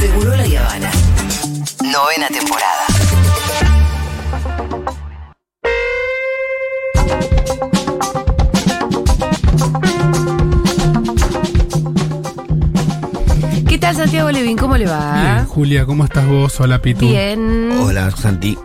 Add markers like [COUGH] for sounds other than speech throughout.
Seguro la Habana. Novena temporada. ¿Qué tal, Santiago Levin? ¿Cómo le va? Bien, Julia, ¿cómo estás vos? Hola, Pitu. Bien. Hola, Santi.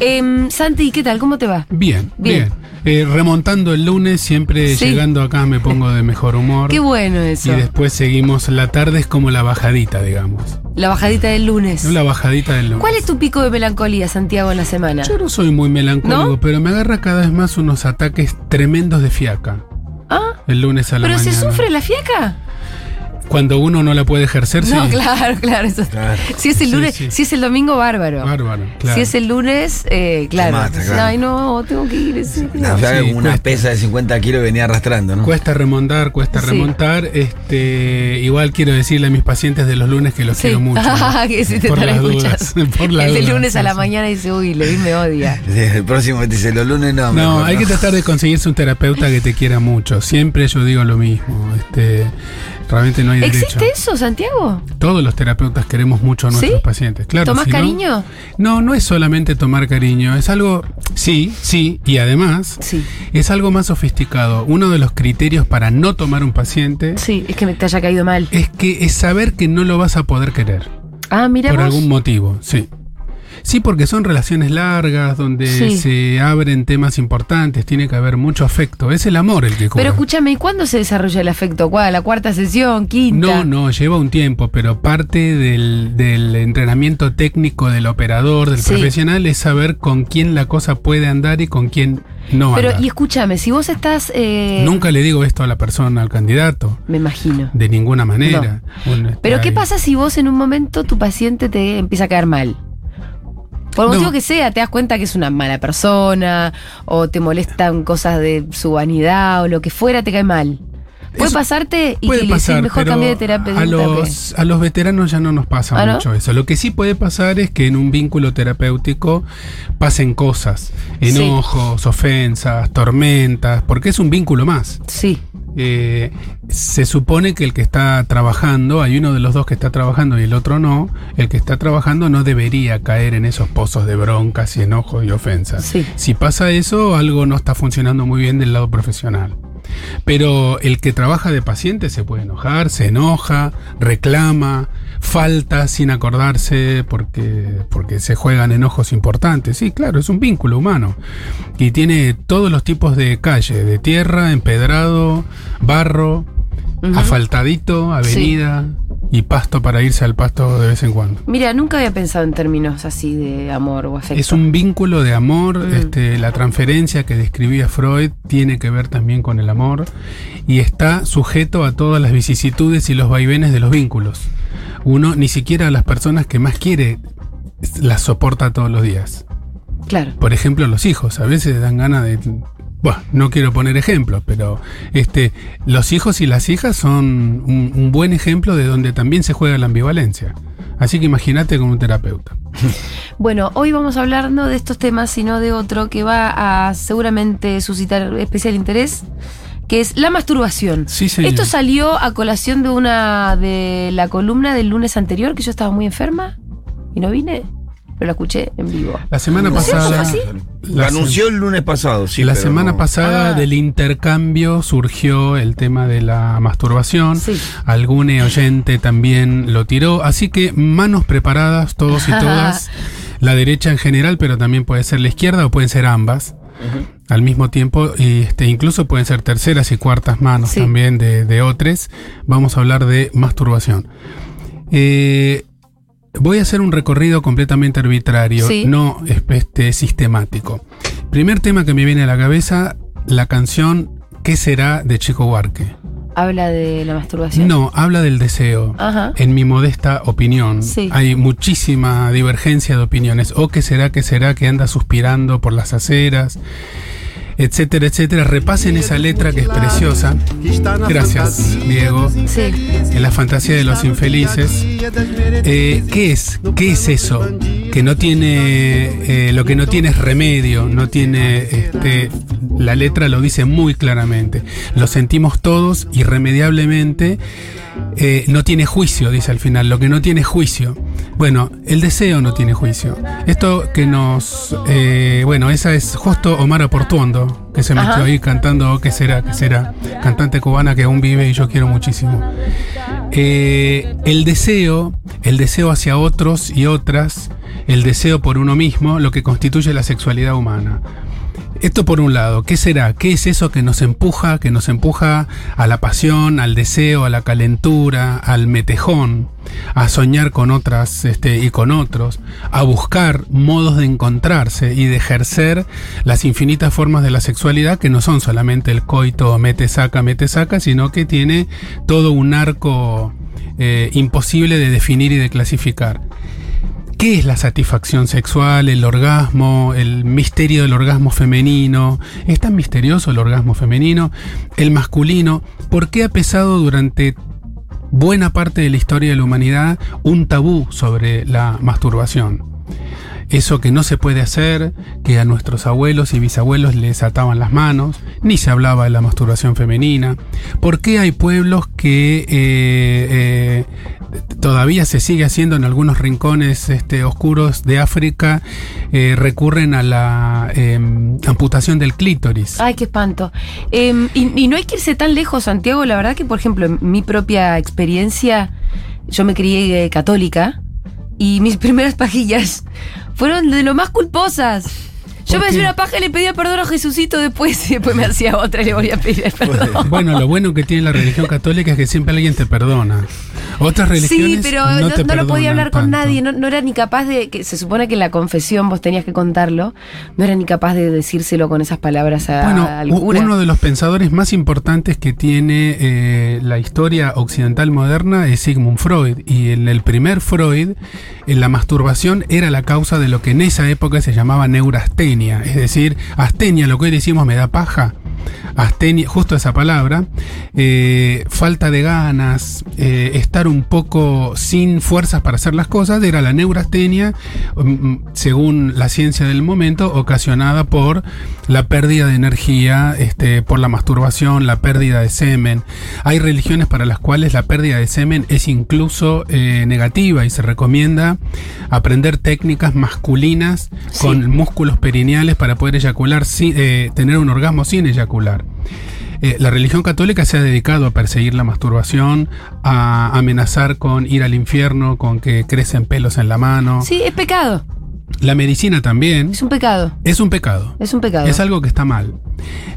Em, Santi, ¿qué tal? ¿Cómo te va? Bien, Bien. bien. Eh, remontando el lunes, siempre Sí. llegando acá me pongo de mejor humor. [LAUGHS] Qué bueno eso. Y después seguimos. La tarde es como la bajadita, digamos. La bajadita del lunes. La bajadita del lunes. ¿Cuál es tu pico de melancolía, Santiago, en la semana? Yo no soy muy melancólico, ¿No? pero me agarra cada vez más unos ataques tremendos de fiaca. ¿Ah? El lunes a la ¿Pero se sufre la fiaca? Cuando uno no la puede ejercer, sí. No, claro, claro. eso- Claro. Si es el lunes, sí. si es el domingo, bárbaro. Bárbaro, claro. Si es el lunes, eh, claro. mata, claro. Ay, no, tengo que ir. con una cuesta. pesa de 50 kilos venía arrastrando, ¿no? Cuesta remontar, cuesta Sí. remontar. Este, igual quiero decirle a mis pacientes de los lunes que los Sí. quiero mucho. ¿no? [LAUGHS] que si te Por están las escuchando. dudas, [LAUGHS] por las el dudas, lunes a la sí. mañana dice, uy, Levin me odia. [LAUGHS] El próximo te dice los lunes no. No, mejor hay que tratar de conseguirse un terapeuta que te quiera mucho. Siempre yo digo lo mismo. Este, realmente no hay derecho. ¿Existe eso, Santiago? Todos los terapeutas queremos mucho a nuestros ¿Sí? pacientes. Claro. ¿Tomás si no- cariño? No, no es solamente tomar cariño. Es algo, sí, sí, y además Sí. es algo más sofisticado. Uno de los criterios para no tomar un paciente Sí, es que me te haya caído mal. es que es saber que no lo vas a poder querer. Ah, mira por vos. algún motivo, sí. Sí, porque son relaciones largas, donde Sí. se abren temas importantes, tiene que haber mucho afecto. Es el amor el que cura. Pero escúchame, ¿y cuándo se desarrolla el afecto? ¿Cuál? ¿La cuarta sesión? ¿Quinta? No, no, lleva un tiempo, pero parte del, del entrenamiento técnico del operador, del Sí. profesional, es saber con quién la cosa puede andar y con quién no Pero, anda. y escúchame, si vos estás. eh, Nunca le digo esto a la persona, al candidato, Me imagino. de ninguna manera. Está Pero, ¿qué ahí. pasa si vos en un momento tu paciente te empieza a caer mal? Por el No. motivo que sea, te das cuenta que es una mala persona, o te molestan cosas de su vanidad, o lo que fuera, te cae mal. Puede Eso pasarte y Puede que le pasar, mejor cambie de terapeuta. a que- los, a los veteranos ya no nos pasa ¿Ah, no? mucho eso. Lo que sí puede pasar es que en un vínculo terapéutico pasen cosas, Sí. enojos, ofensas, tormentas, porque es un vínculo más. Sí, Eh, se supone que el que está trabajando, hay uno de los dos que está trabajando y el otro no, el que está trabajando no debería caer en esos pozos de broncas y enojos y ofensas. Sí. Si pasa eso, algo no está funcionando muy bien del lado profesional. Pero el que trabaja de paciente se puede enojar, se enoja, reclama, falta sin acordarse porque, porque se juegan enojos importantes. Sí, claro, es un vínculo humano. Y tiene todos los tipos de calle, de tierra, empedrado, barro, asfaltadito, avenida y pasto para irse al pasto de vez en cuando. Mira, nunca había pensado en términos así de amor o afecto. Es un vínculo de amor, Mm. este, la transferencia que describía Freud tiene que ver también con el amor y está sujeto a todas las vicisitudes y los vaivenes de los vínculos. Uno ni siquiera a las personas que más quiere las soporta todos los días. Claro. Por ejemplo, los hijos, a veces dan ganas de... Bueno, no quiero poner ejemplos, pero este, los hijos y las hijas son un, un buen ejemplo de donde también se juega la ambivalencia. Así que imagínate con un terapeuta. [LAUGHS] Bueno, hoy vamos a hablar no de estos temas, sino de otro que va a seguramente suscitar especial interés, que es la masturbación. Sí, señor. Esto salió a colación de una de la columna del lunes anterior, que yo estaba muy enferma y no vine, pero la escuché en vivo. La semana pasada... La anunció el lunes pasado, sí. la semana no. pasada Ah. del intercambio surgió el tema de la masturbación. Sí. Algún oyente también lo tiró. Así que manos preparadas, todos y [LAUGHS] todas. la derecha en general, pero también puede ser la izquierda o pueden ser ambas. Al mismo tiempo, y este, incluso pueden ser terceras y cuartas manos Sí. también de, de otros. Vamos a hablar de masturbación. Eh, voy a hacer un recorrido completamente arbitrario, Sí. no este, sistemático. Primer tema que me viene a la cabeza, la canción ¿Qué será de Chico Huarque? Habla de la masturbación. No, habla del deseo. Ajá. En mi modesta opinión, Sí. hay muchísima divergencia de opiniones. O qué será, qué será que anda suspirando por las aceras. Etcétera, etcétera. Repasen esa letra que es preciosa. Gracias, Diego. Sí. En la fantasía de los infelices. Eh, ¿Qué es? ¿Qué es eso? Que no tiene. eh, lo que no tiene es remedio, no tiene. Este, la letra lo dice muy claramente. Lo sentimos todos irremediablemente. Eh, no tiene juicio, dice al final. Lo que no tiene juicio. Bueno, el deseo no tiene juicio. Esto que nos. eh, bueno, esa es justo Omar Portuondo, que se metió Ajá. ahí cantando "Oh, ¿Qué será? ¿Qué será? Cantante cubana que aún vive y yo quiero muchísimo. Eh, el deseo, el deseo hacia otros y otras, el deseo por uno mismo, lo que constituye la sexualidad humana. Esto por un lado, ¿qué será? ¿Qué es eso que nos empuja, que nos empuja a la pasión, al deseo, a la calentura, al metejón, a soñar con otras este, y con otros, a buscar modos de encontrarse y de ejercer las infinitas formas de la sexualidad que no son solamente el coito mete saca, mete saca, sino que tiene todo un arco eh, imposible de definir y de clasificar. ¿Qué es la satisfacción sexual, el orgasmo, el misterio del orgasmo femenino? ¿Es tan misterioso el orgasmo femenino? ¿El masculino? ¿Por qué ha pesado durante buena parte de la historia de la humanidad un tabú sobre la masturbación? Eso que no se puede hacer, que a nuestros abuelos y bisabuelos les ataban las manos, ni se hablaba de la masturbación femenina. ¿Por qué hay pueblos que eh, eh, todavía se sigue haciendo en algunos rincones este, oscuros de África, eh, recurren a la eh, amputación del clítoris? Ay, qué espanto. Eh, y, y no hay que irse tan lejos, Santiago. La verdad que, por ejemplo, en mi propia experiencia, yo me crié eh, católica y mis primeras pajillas fueron de lo más culposas. Yo ¿Por me hacía una paja y le pedía perdón a Jesucito después y después me hacía otra y le volvía a pedir perdón. Bueno, lo bueno que tiene la religión católica es que siempre alguien te perdona. Otras religiones Sí, pero no, no, te no lo podía hablar con tanto. nadie, no, no era ni capaz de, que se supone que en la confesión vos tenías que contarlo, no era ni capaz de decírselo con esas palabras a- Bueno, al u- cura. uno de los pensadores más importantes que tiene eh, la historia occidental moderna es Sigmund Freud. Y en el primer Freud, en la masturbación era la causa de lo que en esa época se llamaba neurastenia. Es decir, astenia, lo que hoy decimos me da paja. Astenia, justo esa palabra, eh, falta de ganas, eh, estar un poco sin fuerzas para hacer las cosas, era la neurastenia, mm, según la ciencia del momento, ocasionada por la pérdida de energía, este, por la masturbación, la pérdida de semen. Hay religiones para las cuales la pérdida de semen es incluso eh, negativa y se recomienda aprender técnicas masculinas Sí. con músculos perineales para poder eyacular, sin- eh, tener un orgasmo sin eyacular. Eh, la religión católica se ha dedicado a perseguir la masturbación, a amenazar con ir al infierno, con que crecen pelos en la mano. Sí, es pecado, La medicina también es un pecado, es un pecado. es un pecado. Es algo que está mal.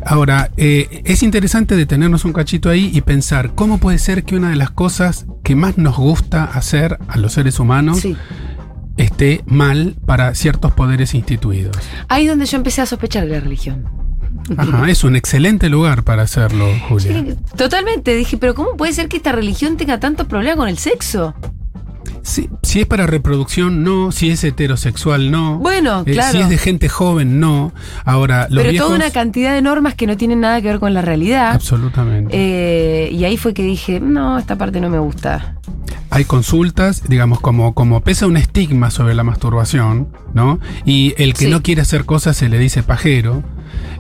Ahora, eh, es interesante detenernos un cachito ahí y pensar cómo puede ser que una de las cosas que más nos gusta hacer a los seres humanos Sí. esté mal para ciertos poderes instituidos. Ahí es donde yo empecé a sospechar de la religión. Ajá, es un excelente lugar para hacerlo, Julia. Sí, totalmente, dije, pero ¿cómo puede ser que esta religión tenga tantos problemas con el sexo? Si es para reproducción, no. Si es heterosexual, no. Bueno, Eh, claro. Si es de gente joven, no. Ahora, los pero viejos... toda una cantidad de normas que no tienen nada que ver con la realidad. Absolutamente. Eh, y ahí fue que dije, no, esta parte no me gusta. hay consultas, digamos, como, como pesa un estigma sobre la masturbación, ¿no? Y el que Sí. no quiere hacer cosas se le dice pajero.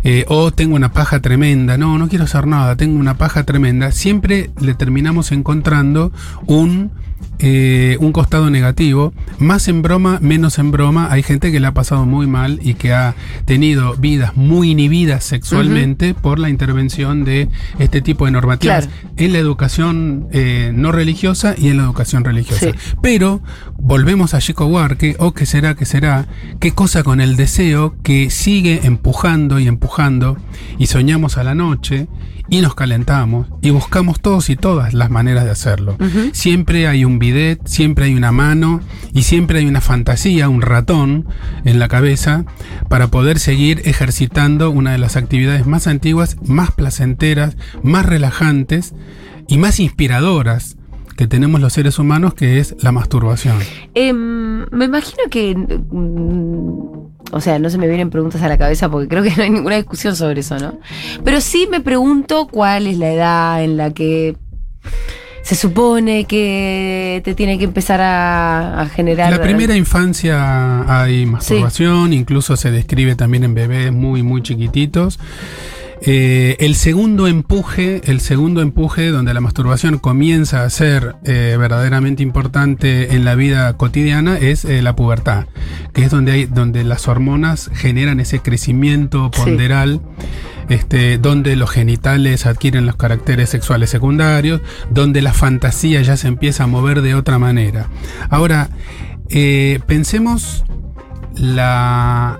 eh, o tengo una paja tremenda, no, no quiero hacer nada, tengo una paja tremenda. Siempre le terminamos encontrando un, eh, un costado negativo, más en broma, menos en broma. Hay gente que le ha pasado muy mal y que ha tenido vidas muy inhibidas sexualmente por la intervención de este tipo de normativas Claro. en la educación eh, no religiosa y en la educación religiosa. Sí. Pero volvemos a Chico Huarque, o qué será, qué será, qué cosa con el deseo que sigue empujando y empujando y soñamos a la noche y nos calentamos y buscamos todos y todas las maneras de hacerlo. Siempre hay un bidet, siempre hay una mano y siempre hay una fantasía, un ratón en la cabeza para poder seguir ejercitando una de las actividades más antiguas, más placenteras, más relajantes y más inspiradoras que tenemos los seres humanos, que es la masturbación. Em, me imagino que mm, o sea, no se me vienen preguntas a la cabeza porque creo que no hay ninguna discusión sobre eso, ¿no? Pero sí me pregunto cuál es la edad en la que se supone que te tiene que empezar a, a generar. La primera infancia hay masturbación, incluso se describe también en bebés muy, muy chiquititos. Eh, el segundo empuje, el segundo empuje donde la masturbación comienza a ser eh, verdaderamente importante en la vida cotidiana es eh, la pubertad, que es donde hay, donde las hormonas generan ese crecimiento ponderal. Este, donde los genitales adquieren los caracteres sexuales secundarios, donde la fantasía ya se empieza a mover de otra manera. Ahora, pensemos la,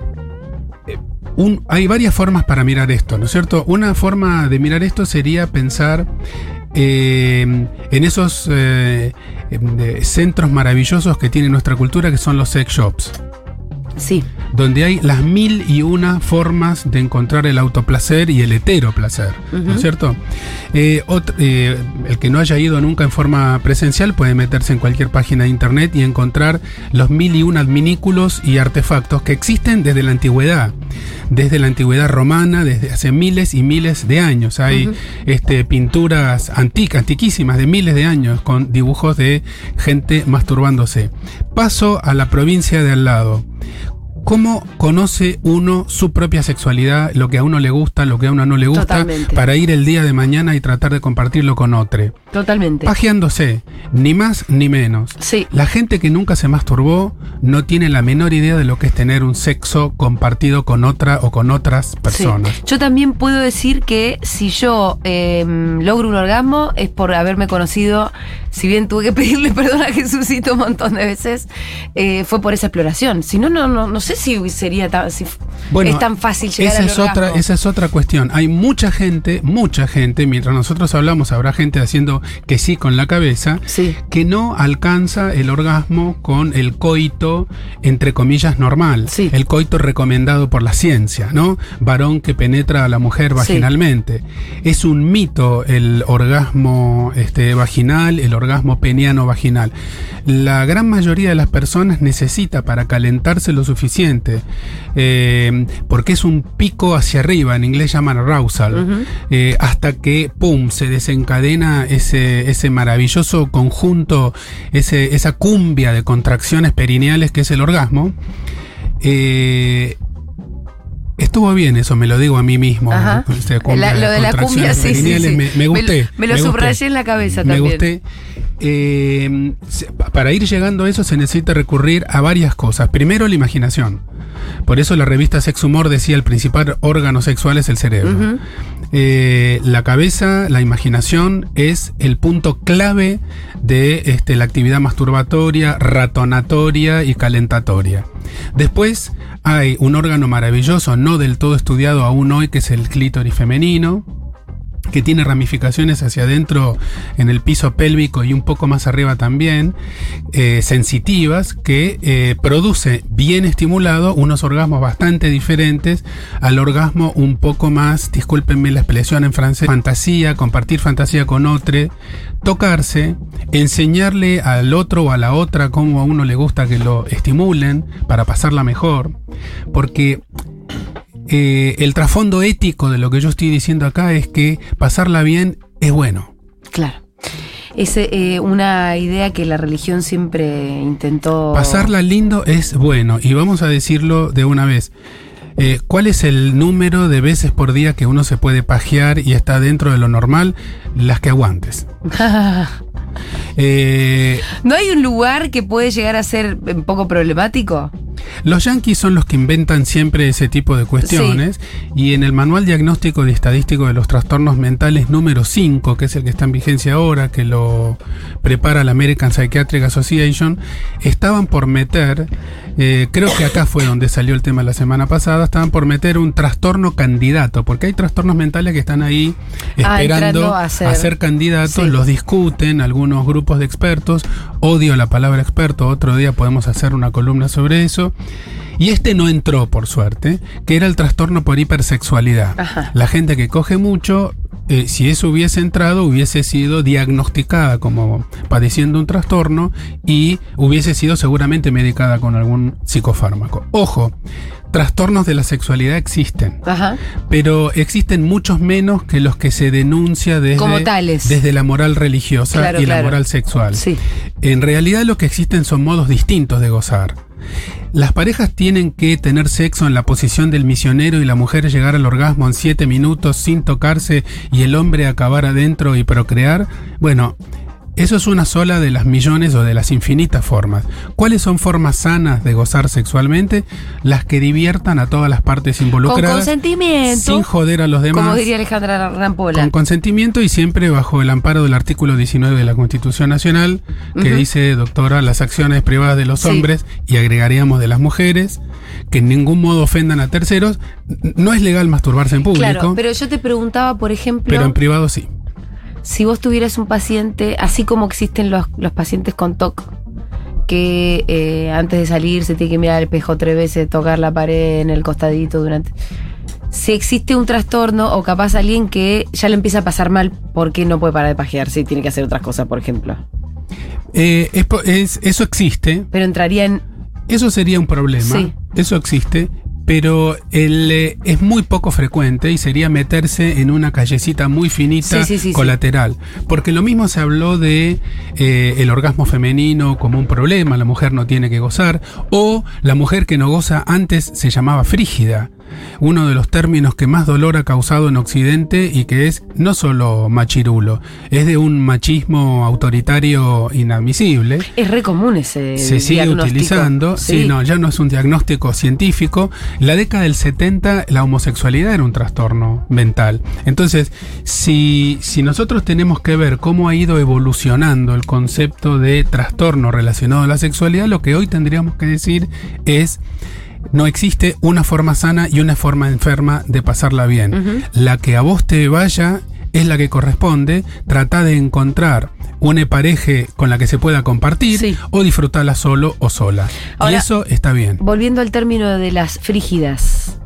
hay varias formas para mirar esto, ¿no es cierto? Una forma de mirar esto sería pensar eh, en esos eh, centros maravillosos que tiene nuestra cultura, que son los sex shops. Sí. Donde hay las mil y una formas de encontrar el autoplacer y el heteroplacer, ¿no es cierto? Eh, eh, el que no haya ido nunca en forma presencial puede meterse en cualquier página de internet y encontrar los mil y una adminículos y artefactos que existen desde la antigüedad, desde la antigüedad romana, desde hace miles y miles de años. Hay este, pinturas anticas, antiquísimas, de miles de años, con dibujos de gente masturbándose. Paso a la provincia de al lado. ¿Cómo conoce uno su propia sexualidad, lo que a uno le gusta, lo que a uno no le gusta, para ir el día de mañana y tratar de compartirlo con otro? Totalmente. Pajeándose, ni más ni menos. Sí. La gente que nunca se masturbó no tiene la menor idea de lo que es tener un sexo compartido con otra o con otras personas. Yo también puedo decir que si yo em, logro un orgasmo es por haberme conocido, si bien tuve que pedirle [LAUGHS] perdón a Jesucito un montón de veces, eh, fue por esa exploración. Si no, no, no, no sé si sería tan, si es tan fácil llegar esa es otra Esa es otra cuestión. Hay mucha gente, mucha gente, mientras nosotros hablamos, habrá gente haciendo que sí con la cabeza, que no alcanza el orgasmo con el coito, entre comillas, normal. El coito recomendado por la ciencia, ¿no? Varón que penetra a la mujer vaginalmente. Es un mito el orgasmo este, vaginal, el orgasmo peniano vaginal. La gran mayoría de las personas necesita para calentarse lo suficiente eh, porque es un pico hacia arriba, en inglés llaman arousal, eh, hasta que, ¡pum!, se desencadena ese, ese maravilloso conjunto, ese, esa cumbia de contracciones perineales que es el orgasmo. Eh, estuvo bien eso, me lo digo a mí mismo. Este, lo de la cumbia, sí, sí, Me, gusté. Me, lo subrayé en la cabeza también. Me gusté. Eh, para ir llegando a eso se necesita recurrir a varias cosas. Primero, la imaginación. Por eso la revista Sex Humor decía el principal órgano sexual es el cerebro. Eh, la cabeza, la imaginación es el punto clave de este, la actividad masturbatoria, ratonatoria y calentatoria. Después hay un órgano maravilloso, no del todo estudiado aún hoy, que es el clítoris femenino que tiene ramificaciones hacia adentro en el piso pélvico y un poco más arriba también, eh, sensitivas, que eh, produce bien estimulado unos orgasmos bastante diferentes al orgasmo un poco más, discúlpenme la expresión en francés, fantasía, compartir fantasía con otro, tocarse, enseñarle al otro o a la otra cómo a uno le gusta que lo estimulen para pasarla mejor, porque eh, el trasfondo ético de lo que yo estoy diciendo acá es que pasarla bien es bueno. Claro. Es eh, una idea que la religión siempre intentó. Pasarla lindo es bueno, y vamos a decirlo de una vez. Eh, ¿Cuál es el número de veces por día que uno se puede pajear y está dentro de lo normal? Las que aguantes. [LAUGHS] ¿No hay un lugar que puede llegar a ser un poco problemático? Los yanquis son los que inventan siempre ese tipo de cuestiones. Y en el Manual Diagnóstico y Estadístico de los Trastornos Mentales número 5, que es el que está en vigencia ahora, que lo prepara la American Psychiatric Association, estaban por meter, eh, creo que acá fue donde salió el tema la semana pasada, estaban por meter un trastorno candidato, porque hay trastornos mentales que están ahí ah, esperando a, ser, candidatos, los discuten algunos grupos de expertos, odio la palabra experto, otro día podemos hacer una columna sobre eso. Y este no entró, por suerte, que era el trastorno por hipersexualidad. Ajá. La gente que coge mucho, eh, si eso hubiese entrado, hubiese sido diagnosticada como padeciendo un trastorno y hubiese sido seguramente medicada con algún psicofármaco. Ojo, trastornos de la sexualidad existen. Ajá. Pero existen muchos menos que los que se denuncia desde, Como tales. desde la moral religiosa Claro, y la moral sexual. Sí. En realidad lo que existen son modos distintos de gozar. Las parejas tienen que tener sexo en la posición del misionero y la mujer llegar al orgasmo en siete minutos sin tocarse y el hombre acabar adentro y procrear. Bueno, eso es una sola de las millones o de las infinitas formas. ¿Cuáles son formas sanas de gozar sexualmente? Las que diviertan a todas las partes Con involucradas. consentimiento. Sin joder a los demás. Como diría Alejandra Rampola. Con consentimiento y siempre bajo el amparo del artículo 19 de la Constitución Nacional, que dice, doctora, las acciones privadas de los Sí. hombres y agregaríamos de las mujeres, que en ningún modo ofendan a terceros. No es legal masturbarse en público, Claro, pero, pero yo te preguntaba, por ejemplo, en privado sí. Si vos tuvieras un paciente, así como existen los, los pacientes con TOC, que eh, antes de salir se tiene que mirar al espejo tres veces, tocar la pared en el costadito durante... Si existe un trastorno o capaz alguien que ya le empieza a pasar mal porque no puede parar de pajearse y tiene que hacer otras cosas, por ejemplo. Eh, es po- es- eso existe, Pero entraría en... eso sería un problema, Sí. eso existe. Pero el, eh, es muy poco frecuente y sería meterse en una callecita muy finita Sí, sí, sí, sí. colateral. Porque lo mismo se habló de eh, el orgasmo femenino como un problema, la mujer no tiene que gozar, o la mujer que no goza antes se llamaba frígida. Uno de los términos que más dolor ha causado en Occidente y que es no solo machirulo, es de un machismo autoritario inadmisible Es re común ese se sigue diagnóstico. utilizando. Sí. no, ya no es un diagnóstico científico. La década del 70, la homosexualidad era un trastorno mental. Entonces, si, si nosotros tenemos que ver cómo ha ido evolucionando el concepto de trastorno relacionado a la sexualidad, lo que hoy tendríamos que decir es. No existe una forma sana y una forma enferma de pasarla bien. La que a vos te vaya es la que corresponde. Trata de encontrar una pareja con la que se pueda compartir Sí. o disfrutarla solo o sola. y eso está bien. Volviendo al término de las frígidas.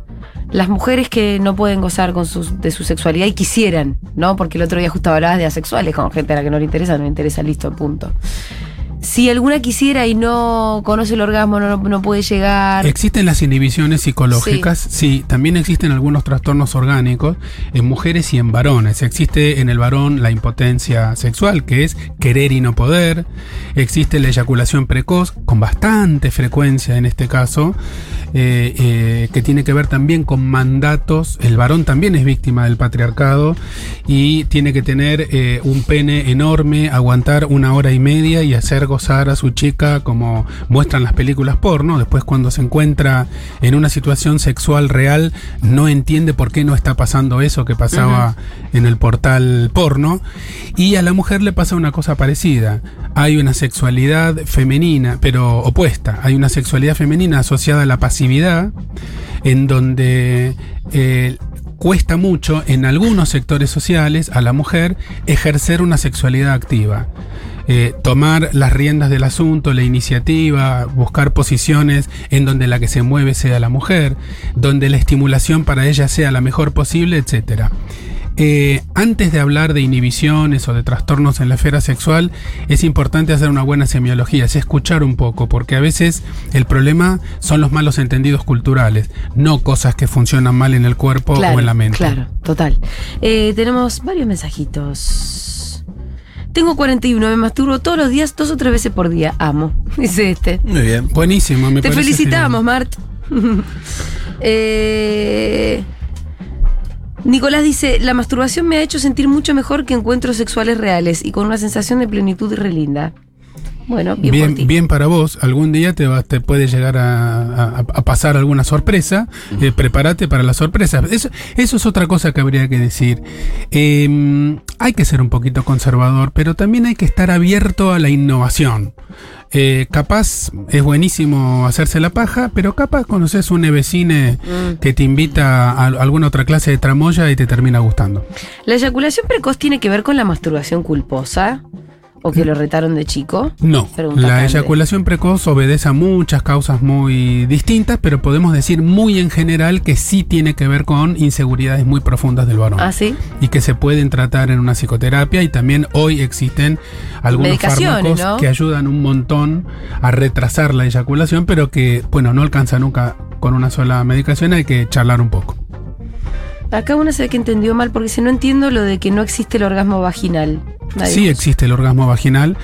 Las mujeres que no pueden gozar con de su sexualidad y quisieran, ¿no? Porque el otro día justo hablabas de asexuales, con gente a la que no le interesa, no le interesa, listo, punto. Si alguna quisiera y no conoce el orgasmo, no, no puede llegar. Existen las inhibiciones psicológicas, sí. también existen algunos trastornos orgánicos en mujeres y en varones. Existe en el varón la impotencia sexual, que es querer y no poder. Existe la eyaculación precoz, con bastante frecuencia en este caso, eh, eh, que tiene que ver también con mandatos. El varón también es víctima del patriarcado y tiene que tener eh, un pene enorme, aguantar una hora y media y hacer a su chica como muestran las películas porno. Después cuando se encuentra en una situación sexual real no entiende por qué no está pasando eso que pasaba en el portal porno. Y a la mujer le pasa una cosa parecida. Hay una sexualidad femenina, pero opuesta. Hay una sexualidad femenina asociada a la pasividad, en donde eh, cuesta mucho en algunos sectores sociales a la mujer ejercer una sexualidad activa. Eh, tomar las riendas del asunto, la iniciativa, buscar posiciones en donde la que se mueve sea la mujer, donde la estimulación para ella sea la mejor posible, etcétera. Eh, antes de hablar de inhibiciones o de trastornos en la esfera sexual, es importante hacer una buena semiología, es escuchar un poco, porque a veces el problema son los malos entendidos culturales, no cosas que funcionan mal en el cuerpo o en la mente. Claro, total. Eh, tenemos varios mensajitos. Tengo 41, me masturbo todos los días, dos o tres veces por día. Amo, [LAUGHS] dice este. Muy bien. Buenísimo, me Te parece felicitamos. Mart. [LAUGHS] Eh, Nicolás dice, la masturbación me ha hecho sentir mucho mejor que encuentros sexuales reales y con una sensación de plenitud re linda. Bueno, bien, por ti. Bien, bien para vos. Algún día te, va- te puede llegar a, a- a pasar alguna sorpresa. Eh, prepárate para la sorpresa. Eso, eso es otra cosa que habría que decir. Eh, hay que ser un poquito conservador, pero también hay que estar abierto a la innovación. Eh, capaz es buenísimo hacerse la paja, pero capaz conoces un vecine Mm. que te invita a, a alguna otra clase de tramoya y te termina gustando. ¿La eyaculación precoz tiene que ver con la masturbación culposa? ¿O que lo retaron de chico? No, Pregunta la eyaculación precoz obedece a muchas causas muy distintas, pero podemos decir muy en general que sí tiene que ver con inseguridades muy profundas del varón. Ah, sí. Y que se pueden tratar en una psicoterapia y también hoy existen algunos fármacos ¿no? que ayudan un montón a retrasar la eyaculación, pero que, bueno, no alcanza nunca con una sola medicación, hay que charlar un poco. Acá una se ve que entendió mal porque si no entiendo lo de que no existe el orgasmo vaginal. Nadie Sí existe el orgasmo vaginal.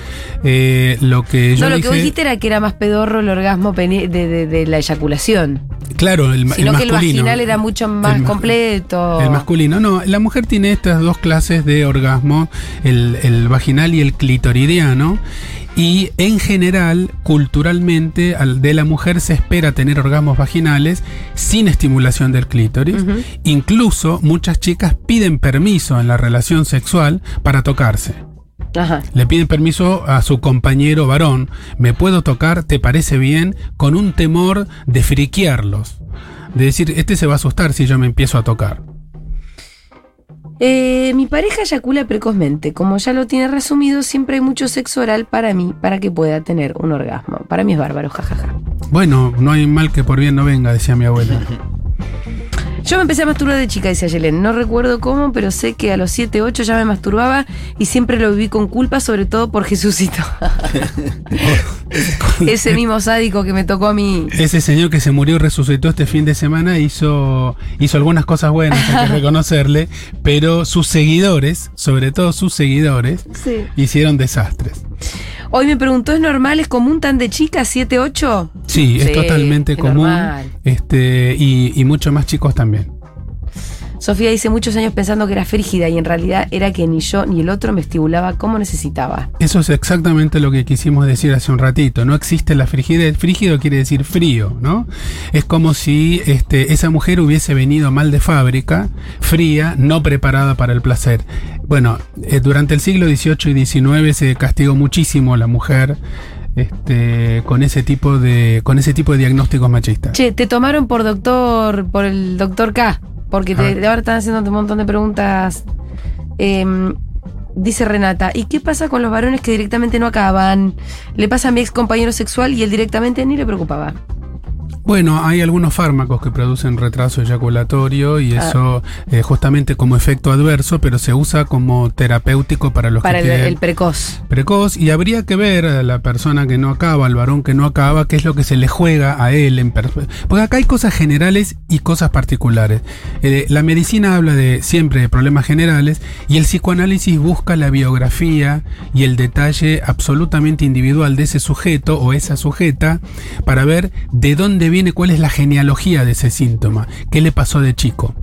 eh, lo que yo No, lo que vos dijiste era que era más pedorro el orgasmo de, de- de la eyaculación. claro, el, Sino el que el masculino. vaginal era mucho más El completo. El masculino, no, la mujer tiene estas dos clases de orgasmo, el, el vaginal y el clitoridiano, y en general, culturalmente, al- de la mujer se espera tener orgasmos vaginales sin estimulación del clítoris. Incluso muchas chicas piden permiso en la relación sexual para tocarse. Ajá. Le piden permiso a su compañero varón. ¿Me puedo tocar? ¿Te parece bien? Con un temor de friquearlos. De decir, este se va a asustar si yo me empiezo a tocar. Eh, mi pareja eyacula precozmente. Como ya lo tiene resumido, siempre hay mucho sexo oral para mí, para que pueda tener un orgasmo. Para mí es bárbaro, jajaja. Bueno, no hay mal que por bien no venga, decía mi abuela. [LAUGHS] Yo me empecé a masturbar de chica, decía Yelen. No recuerdo cómo, pero sé que a los 7, 8 ya me masturbaba y siempre lo viví con culpa, sobre todo por Jesucito. [LAUGHS] Ese mismo sádico que me tocó a mí. Ese señor que se murió y resucitó este fin de semana hizo, hizo algunas cosas buenas, hay que [LAUGHS] reconocerle, pero sus seguidores, sobre todo sus seguidores, Sí. hicieron desastres. Hoy me preguntó, ¿es normal, es común tan de chica, 7, 8? Sí, es Sí, totalmente es común. normal. Este, y, y mucho más chicos también. Sofía dice muchos años pensando que era frígida y en realidad era que ni yo ni el otro me estimulaba como necesitaba. Eso es exactamente lo que quisimos decir hace un ratito. No existe la frigidez. Frígido quiere decir frío, ¿no? Es como si este, esa mujer hubiese venido mal de fábrica, fría, no preparada para el placer. Bueno, eh, durante el siglo XVIII y XIX se castigó muchísimo a la mujer este, con ese tipo de con ese tipo de diagnósticos machistas. Che, te tomaron por doctor, por el doctor K, porque te, Ah. ahora están haciendo un montón de preguntas. Em, dice Renata, ¿y qué pasa con los varones que directamente no acaban? Le pasa a mi ex compañero sexual y él directamente ni le preocupaba. Bueno, hay algunos fármacos que producen retraso eyaculatorio y Ah. eso eh, justamente como efecto adverso, pero se usa como terapéutico para los Para que el, el precoz. precoz y habría que ver a la persona que no acaba, al varón que no acaba, qué es lo que se le juega a él. En Porque acá hay cosas generales y cosas particulares. Eh, la medicina habla de siempre de problemas generales y el psicoanálisis busca la biografía y el detalle absolutamente individual de ese sujeto o esa sujeta para ver de dónde viene, cuál es la genealogía de ese síntoma, qué le pasó de chico.